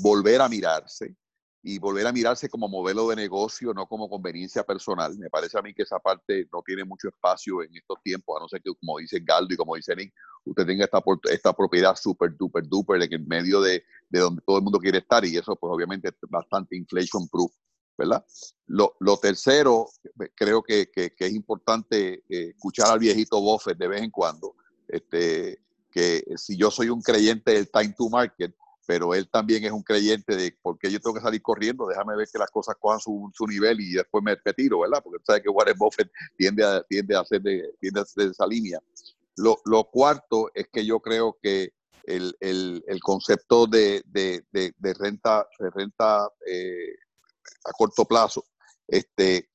volver a mirarse y volver a mirarse como modelo de negocio, no como conveniencia personal. Me parece a mí que esa parte no tiene mucho espacio en estos tiempos, a no ser que, como dice Galdo y como dice Nick, usted tenga esta, esta propiedad súper, duper, duper en el medio de, de, donde todo el mundo quiere estar y eso pues obviamente es bastante inflation proof, ¿verdad? Lo, lo tercero, creo que, que, que es importante eh, escuchar al viejito Buffett de vez en cuando, este, que si yo soy un creyente del time to market, pero él también es un creyente de por qué yo tengo que salir corriendo, déjame ver que las cosas cojan su, su nivel y después me, tiro, ¿verdad? Porque sabe que Warren Buffett tiende a, tiende a, hacer, de, esa línea. Lo, lo, cuarto es que yo creo que el, el, el concepto de, de, de, renta, de renta eh, a corto plazo, este,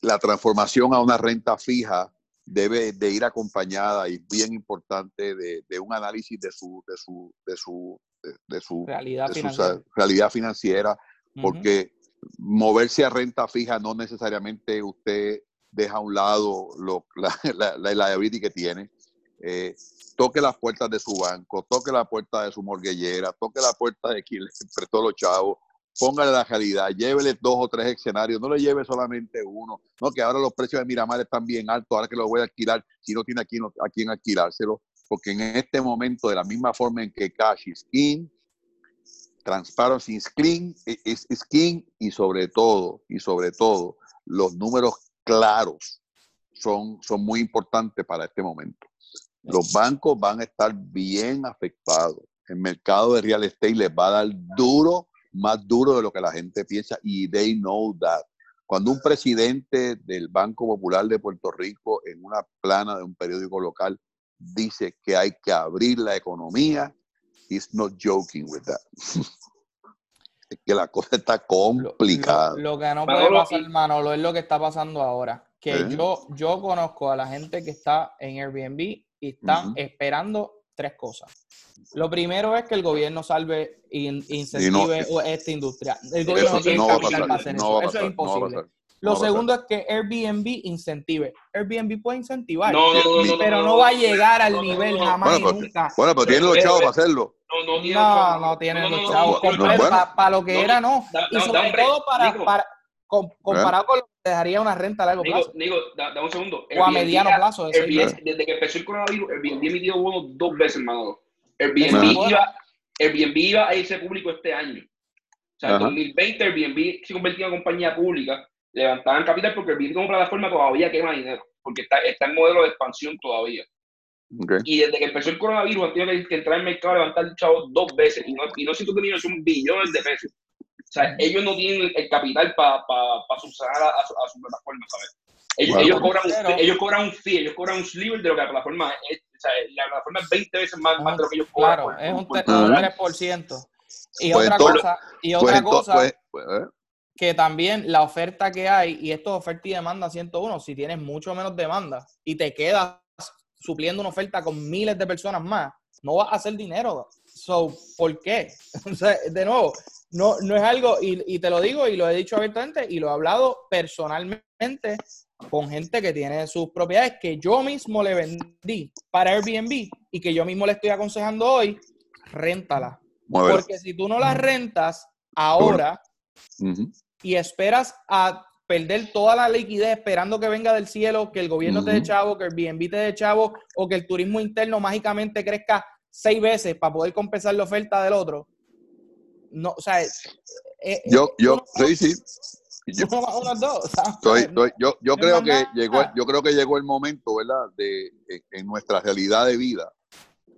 la transformación a una renta fija debe de ir acompañada y bien importante de, de, un análisis de su, de su, de su de, su realidad financiera, realidad financiera porque moverse a renta fija no necesariamente usted deja a un lado lo, la, (laughs) la, la, que tiene. Eh, toque las puertas de su banco, toque la puerta de su morguellera, toque la puerta de quien le prestó los chavos, póngale la realidad, llévele dos o tres escenarios, no le lleve solamente uno, no que ahora los precios de Miramar están bien altos, ahora que lo voy a alquilar, si no tiene aquí a quién alquilárselo, porque en este momento, de la misma forma en que cash is king, transparency is, clean, is, king, y sobre todo, y sobre todo, los números claros son, son muy importantes para este momento. Los bancos van a estar bien afectados. El mercado de real estate les va a dar duro, más duro de lo que la gente piensa, y they know that. Cuando un presidente del Banco Popular de Puerto Rico en una plana de un periódico local dice que hay que abrir la economía. He's not joking with that. (laughs) es que la cosa está complicada. Lo, que no puede pasar, Manolo, es lo que está pasando ahora. Que ¿Eh? yo, yo conozco a la gente que está en Airbnb y están esperando tres cosas. Lo primero es que el gobierno salve e incentive esta industria. El gobierno no tiene capital para hacer eso. Eso es imposible. Lo segundo es que Airbnb incentive. Airbnb puede incentivar, pero no va a llegar al nivel jamás bueno, y nunca. Bueno, pero tiene los chavos para hacerlo. No, no, tienen los chavos. Para lo que era, no. Y sobre todo para, para comparado con lo que dejaría una renta a largo plazo. Digo, da, un segundo. O a mediano plazo. Airbnb, desde que empezó el coronavirus, Airbnb emitió bonos dos veces, hermano. Airbnb iba, Airbnb iba a irse público este año. O sea, en 2020 Airbnb se convirtió en compañía pública levantaban capital porque el Bitcoin como plataforma todavía quema dinero, porque está, está en modelo de expansión todavía. Y desde que empezó el coronavirus han tenido que, entrar en el mercado a levantar chavos dos veces y no, y no siento que son billones de pesos. sea, ellos no tienen el capital para pa, pa subsanar a, su, a su plataforma, ¿sabes? Ellos, ellos, cobran un, ellos cobran un fee, ellos cobran un sliver de lo que la plataforma es. O sea, la plataforma es 20 veces más, más de lo que ellos cobran. Claro, es un, 3%. Y pues otra cosa, y pues otra cosa pues. Que también la oferta que hay, y esto es oferta y demanda 101, si tienes mucho menos demanda y te quedas supliendo una oferta con miles de personas más, no vas a hacer dinero. So, ¿por qué? (laughs) O sea, de nuevo, no, no es algo, y, y, te lo digo y lo he dicho abiertamente y lo he hablado personalmente con gente que tiene sus propiedades que yo mismo le vendí para Airbnb y que yo mismo le estoy aconsejando hoy, réntala. Porque si tú no las rentas ahora y esperas a perder toda la liquidez esperando que venga del cielo, que el gobierno te dé chavo, que el Airbnb te dé chavo o que el turismo interno mágicamente crezca seis veces para poder compensar la oferta del otro. No, o sea, eh, yo, yo, sí, sí. (laughs) Yo, yo, yo creo que llegó, yo creo que llegó el momento, ¿verdad? De, en nuestra realidad de vida,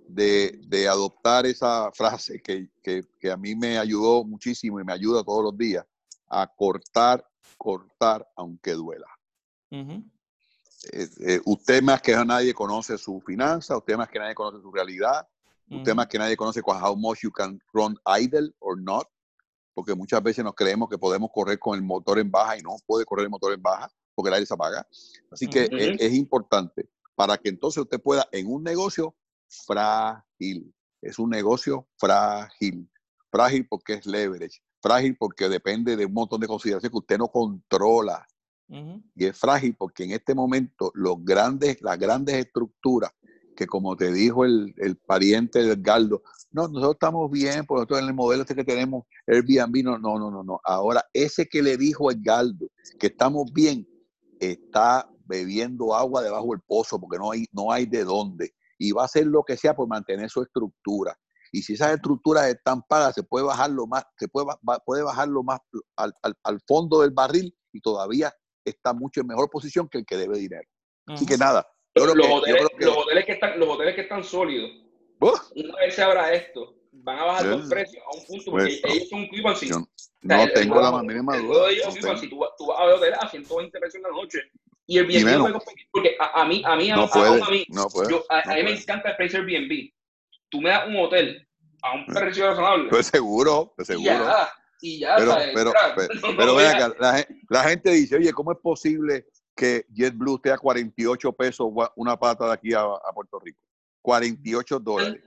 de, de adoptar esa frase que, que, que, a mí me ayudó muchísimo y me ayuda todos los días, a cortar, cortar aunque duela. Eh, eh, usted más que nadie conoce su finanza, usted más que nadie conoce su realidad, usted más que nadie conoce how much you can run idle or not porque muchas veces nos creemos que podemos correr con el motor en baja y no puede correr el motor en baja porque el aire se apaga. Así que es, importante para que entonces usted pueda en un negocio frágil, es un negocio frágil, frágil porque es leverage, frágil porque depende de un montón de consideraciones que usted no controla. Y es frágil porque en este momento los grandes, las grandes estructuras que como te dijo el, el pariente del Galdo, no, nosotros estamos bien, por nosotros en el modelo este que tenemos, Airbnb, no, no, no, no, no. Ahora, ese que le dijo el Galdo, que estamos bien, está bebiendo agua debajo del pozo porque no hay, no hay de dónde. Y va a hacer lo que sea por mantener su estructura. Y si esas estructuras están pagas, se puede bajarlo más, se puede, puede bajarlo más al, al, al, fondo del barril y todavía está mucho en mejor posición que el que debe dinero. Así que nada, los, hoteles, que, están, los hoteles que están sólidos, una vez se abra esto, van a bajar los precios a un punto porque pues, ellos son un equivalente. No tengo la más mínima duda. Si tú, tú, vas a ver hoteles a 120 pesos en la noche y el Airbnb porque a, a, mí, a mí, a, no puede, a, mí, no puede, yo, a, mí me encanta el precio Airbnb. Tú me das un hotel a un precio razonable. Pues seguro, pues seguro. Ya, y ya, pero, pero, pero, (laughs) pero, acá, la, la, gente dice, oye, ¿cómo es posible que JetBlue esté a 48 pesos una pata de aquí a, Puerto Rico. 48 dólares.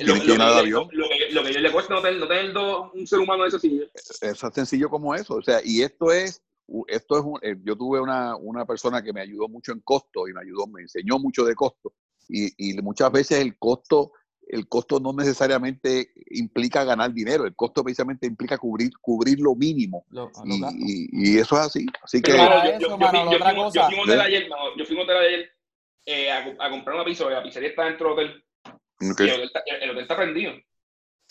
lo, que, lo, que, le cuesta no tener, un ser humano de silla. Es tan sencillo como eso. O sea, y esto es, esto es un, eh, yo tuve una, una, persona que me ayudó mucho en costo y me ayudó, me enseñó mucho de costo. Y, y muchas veces el costo el costo no necesariamente implica ganar dinero, el costo precisamente implica cubrir, cubrir lo mínimo. y, y, eso es así. Así que. yo, fui a un hotel ayer, yo fui a un hotel ayer eh, a, a, comprar una pizza, la pizzería está dentro del hotel. Y el hotel, está, el hotel está prendido.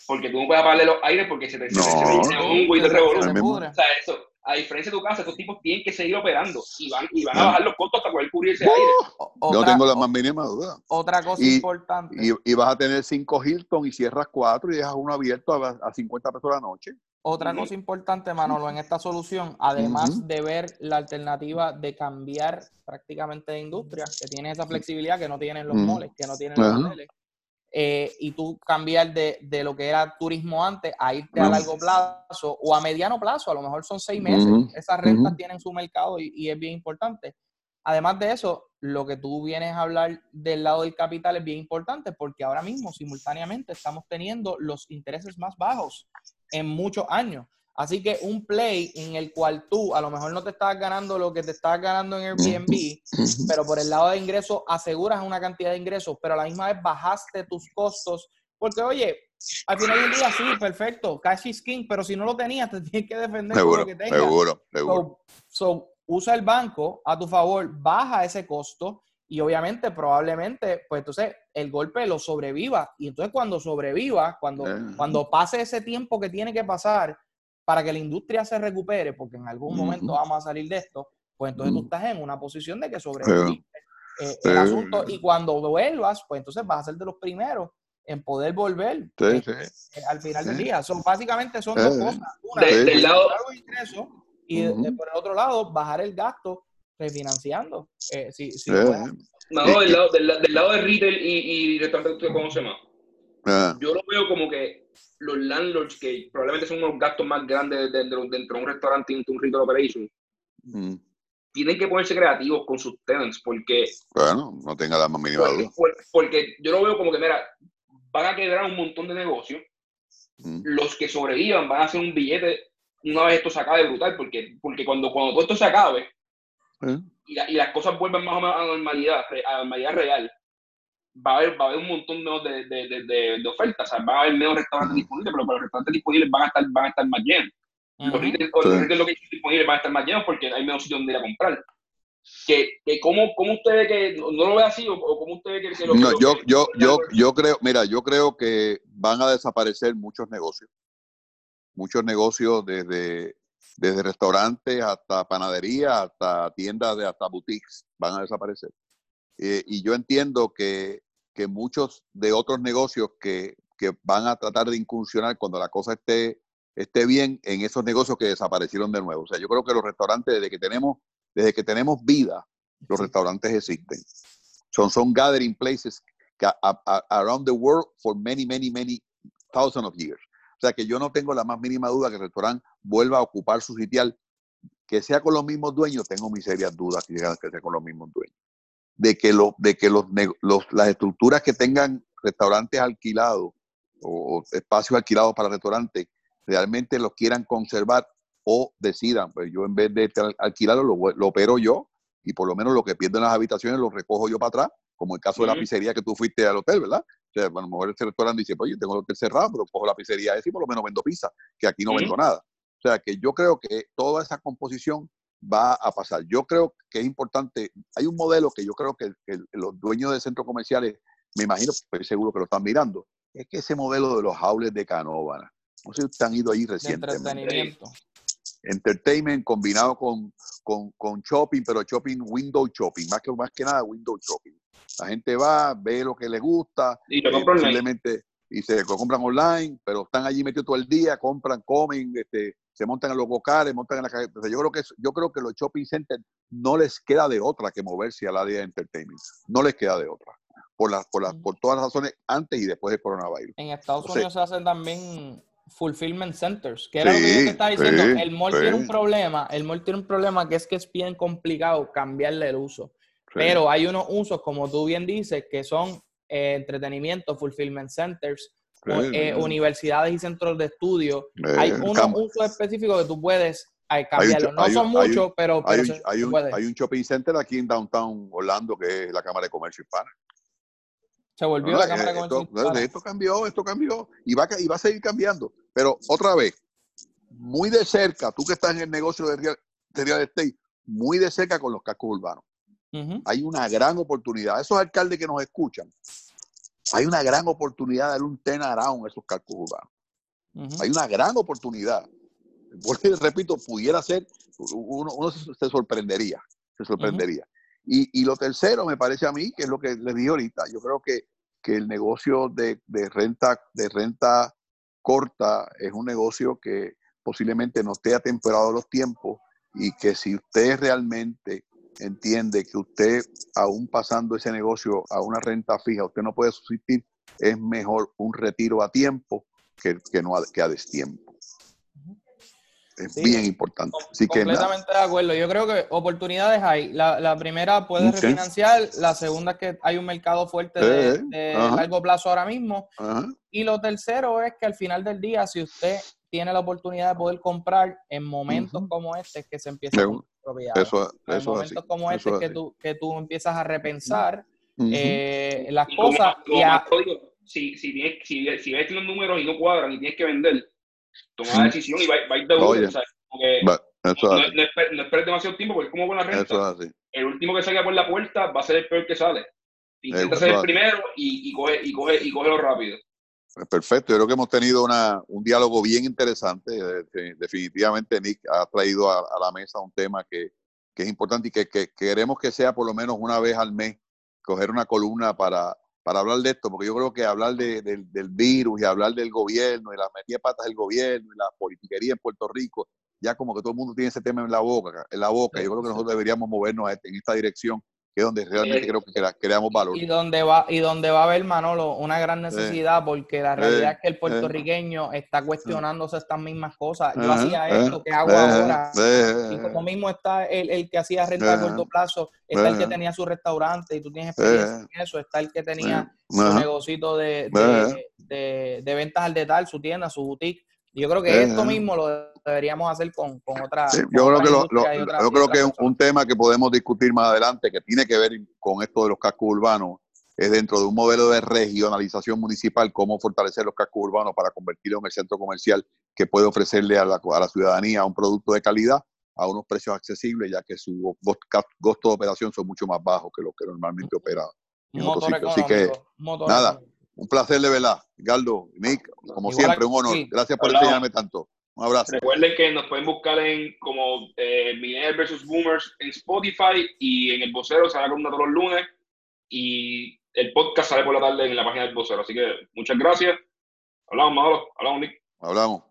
Porque tú no puedes apagarle los aires porque se te, no, se, te un güey de revolución. O sea, eso, a diferencia de tu casa, estos tipos tienen que seguir operando y van, y van a bajar los costos para poder cubrir ese aire. no tengo la más mínima duda. Otra cosa importante. Y, y, vas a tener cinco Hilton y cierras cuatro y dejas uno abierto a, a 50 pesos la noche. Otra cosa importante, Manolo, en esta solución, además de ver la alternativa de cambiar prácticamente de industria, que tiene esa flexibilidad que no tienen los moles, que no tienen los hoteles, eh, y tú cambiar de, de, lo que era turismo antes a irte a largo plazo o a mediano plazo, a lo mejor son seis meses, esas rentas tienen su mercado y, y, es bien importante. Además de eso, lo que tú vienes a hablar del lado del capital es bien importante porque ahora mismo simultáneamente estamos teniendo los intereses más bajos en muchos años. Así que un play en el cual tú a lo mejor no te estás ganando lo que te estás ganando en Airbnb, pero por el lado de ingresos aseguras una cantidad de ingresos, pero a la misma vez bajaste tus costos. Porque, oye, al final del día sí, perfecto, cash is king, pero si no lo tenías, (laughs) te tienes que defender seguro, lo que tengas. Seguro, seguro. So, usa el banco a tu favor, baja ese costo y obviamente, probablemente, pues entonces el golpe lo sobreviva. Y entonces cuando sobreviva, cuando, cuando pase ese tiempo que tiene que pasar, para que la industria se recupere, porque en algún momento vamos a salir de esto, pues entonces tú estás en una posición de que sobreviviste eh, el asunto y cuando vuelvas, pues entonces vas a ser de los primeros en poder volver Sí, eh, sí. eh, al final del día. Son, básicamente son Eh, dos cosas. Una, de- del lado, ingresos y de- por el otro lado, bajar el gasto refinanciando. Eh, si, si no, del lado, del, la- del lado de retail y, y restaurante que conoce más. Ah, Yo lo veo como que los landlords, que probablemente son unos gastos más grandes dentro, dentro de un restaurante y un retail operation, mm. tienen que ponerse creativos con sus tenants, porque, Bueno, no tenga la más mínima porque, duda. porque yo lo veo como que, mira, van a quebrar un montón de negocios, Mm. los que sobrevivan van a hacer un billete una vez esto se acabe brutal, porque, porque cuando, cuando todo esto se acabe Eh, y, la- y las cosas vuelvan más o menos a normalidad, a normalidad real, va a haber, va a haber un montón menos de, de, de, de- de ofertas, o sea, va a haber menos restaurantes disponibles, pero, los restaurantes disponibles van a estar, van a estar más llenos. Los retail, los Sí. retail locations disponibles van a estar más llenos porque hay menos sitios donde ir a comprar. Que, que cómo, cómo usted ve que, no, lo ve así, o, o cómo usted ve que, que lo No, que- yo, yo, yo, yo creo, mira, yo creo que van a desaparecer muchos negocios. Muchos negocios desde, desde restaurantes hasta panadería, hasta tiendas, de, hasta boutiques, van a desaparecer. Eh, y yo entiendo que, que muchos de otros negocios que, que van a tratar de incursionar cuando la cosa esté, esté bien en esos negocios que desaparecieron de nuevo. O sea, yo creo que los restaurantes, desde que tenemos, desde que tenemos vida, los Sí. restaurantes existen. Son, son gathering places a- a- around the world for many, many, many thousands of years. O sea que yo no tengo la más mínima duda que el restaurante vuelva a ocupar su sitial, que sea con los mismos dueños, tengo mis serias dudas que sea con los mismos dueños. De que, lo, de que los, los- las estructuras que tengan restaurantes alquilados o, espacios alquilados para restaurantes realmente los quieran conservar o decidan, pues yo en vez de al- alquilarlo lo, lo opero yo y por lo menos lo que pierdo en las habitaciones lo recojo yo para atrás, como el caso de la pizzería que tú fuiste al hotel, ¿verdad? O sea, a lo mejor ese restaurante dice, oye, tengo el hotel cerrado, pero cojo la pizzería esa y por lo menos vendo pizza, que aquí no vendo nada. O sea, que yo creo que toda esa composición va a pasar. Yo creo que es importante, hay un modelo que yo creo que, que los dueños de centros comerciales, me imagino, estoy seguro que lo están mirando, es que ese modelo de los jaules de Canóvana, no sé si ustedes han ido ahí recientemente entretenimiento. entertainment combinado con, con, con shopping, pero shopping, window shopping, más que, más que nada window shopping. La gente va, ve lo que le gusta, Y lo eh, posiblemente, y se lo compran online, pero están allí metidos todo el día, compran, comen, este, se montan en los locales, montan en la calle. Yo creo que yo creo que los shopping centers no les queda de otra que moverse al área de entertainment. No les queda de otra. Por las, por las, por todas las razones antes y después del coronavirus. En Estados. Unidos se hacen también fulfillment centers, que era lo que yo Sí, te estaba diciendo. sí, el mall sí. tiene un problema, el mall tiene un problema que es que es bien complicado cambiarle el uso. Pero hay unos usos, como tú bien dices, que son eh, entretenimiento, fulfillment centers, eh, universidades y centros de estudio. Eh, hay unos usos específicos que tú puedes cambiarlo. No son muchos, pero, Hay pero un, hay, un, hay un shopping center aquí en downtown Orlando que es la Cámara de Comercio Hispana. Se volvió No, la Cámara de esto, Comercio Hispana. esto cambió, esto cambió y va, y va a seguir cambiando. Pero otra vez, muy de cerca, tú que estás en el negocio de real, de real estate, muy de cerca con los cascos urbanos. Hay una gran oportunidad. Esos alcaldes que nos escuchan, hay una gran oportunidad de darle un ten around a esos cascos urbanos. Hay una gran oportunidad. Porque, repito, pudiera ser, uno, uno se, se sorprendería, se sorprendería. y, y lo tercero, me parece a mí, que es lo que les dije ahorita, yo creo que, que el negocio de, de renta, de renta corta es un negocio que posiblemente no esté atemperado a los tiempos y que si usted realmente entiende que usted, aún pasando ese negocio a una renta fija, usted no puede subsistir, es mejor un retiro a tiempo que, que no a, que a destiempo. Es Sí. bien importante. Así que Completamente de acuerdo. Yo creo que oportunidades hay. La, la primera puedes Ok. refinanciar, la segunda es que hay un mercado fuerte de, Eh, de largo plazo ahora mismo. ajá, Y lo tercero es que al final del día, si usted tiene la oportunidad de poder comprar en momentos como este, es que se empieza a Eso, en momentos como este eso es que tú, que tú empiezas a repensar eh, las Y cosas como y a- si, si, tienes, si, si ves que los números y no cuadran y tienes que vender, toma la decisión y va, va a ir de Oye. uno. o sea, como que Va, eso no, es no esper- no esperes demasiado tiempo porque es como renta. Eso es así. El último que salga por la puerta va a ser el peor que sale. Intenta ser el primero y, y, coge, y, coge, y cógelo rápido. Perfecto, yo creo que hemos tenido una, un diálogo bien interesante. Eh, Definitivamente Nick ha traído a, la mesa un tema que, que es importante y que, que queremos que sea por lo menos una vez al mes, coger una columna para, para hablar de esto, porque yo creo que hablar de, del virus y hablar del gobierno y las metidas patas del gobierno y la politiquería en Puerto Rico, ya como que todo el mundo tiene ese tema en la boca, en la boca. Yo creo que nosotros deberíamos movernos en esta dirección que es donde realmente creo que creamos valor. Y donde va, y donde va a haber, Manolo, una gran necesidad, porque la realidad es que el puertorriqueño está cuestionándose estas mismas cosas. Yo hacía esto, ¿qué hago ahora? Y como mismo está el, el que hacía renta a corto plazo, está el que tenía su restaurante, y tú tienes experiencia en eso, está el que tenía su negocito de, de, de, ventas al detalle, su tienda, su boutique. Y yo creo que esto mismo lo deberíamos hacer con, con otras. yo, creo que, yo creo que un, tema que podemos discutir más adelante, que tiene que ver con esto de los cascos urbanos, es dentro de un modelo de regionalización municipal, cómo fortalecer los cascos urbanos para convertirlo en el centro comercial que puede ofrecerle a la, a la ciudadanía un producto de calidad a unos precios accesibles, ya que su costo de operación son mucho más bajos que los que normalmente opera en sitios. Así que, nada, un placer de verdad. Galdo, Nick, como siempre, un honor. Gracias por enseñarme tanto. Un abrazo. Recuerden que nos pueden buscar en como eh, Miner versus Boomers en Spotify y en el vocero sale con todos los lunes y el podcast sale por la tarde en la página del vocero. Así que muchas gracias. Hablamos, Manolo. Hablamos, Nick. Hablamos.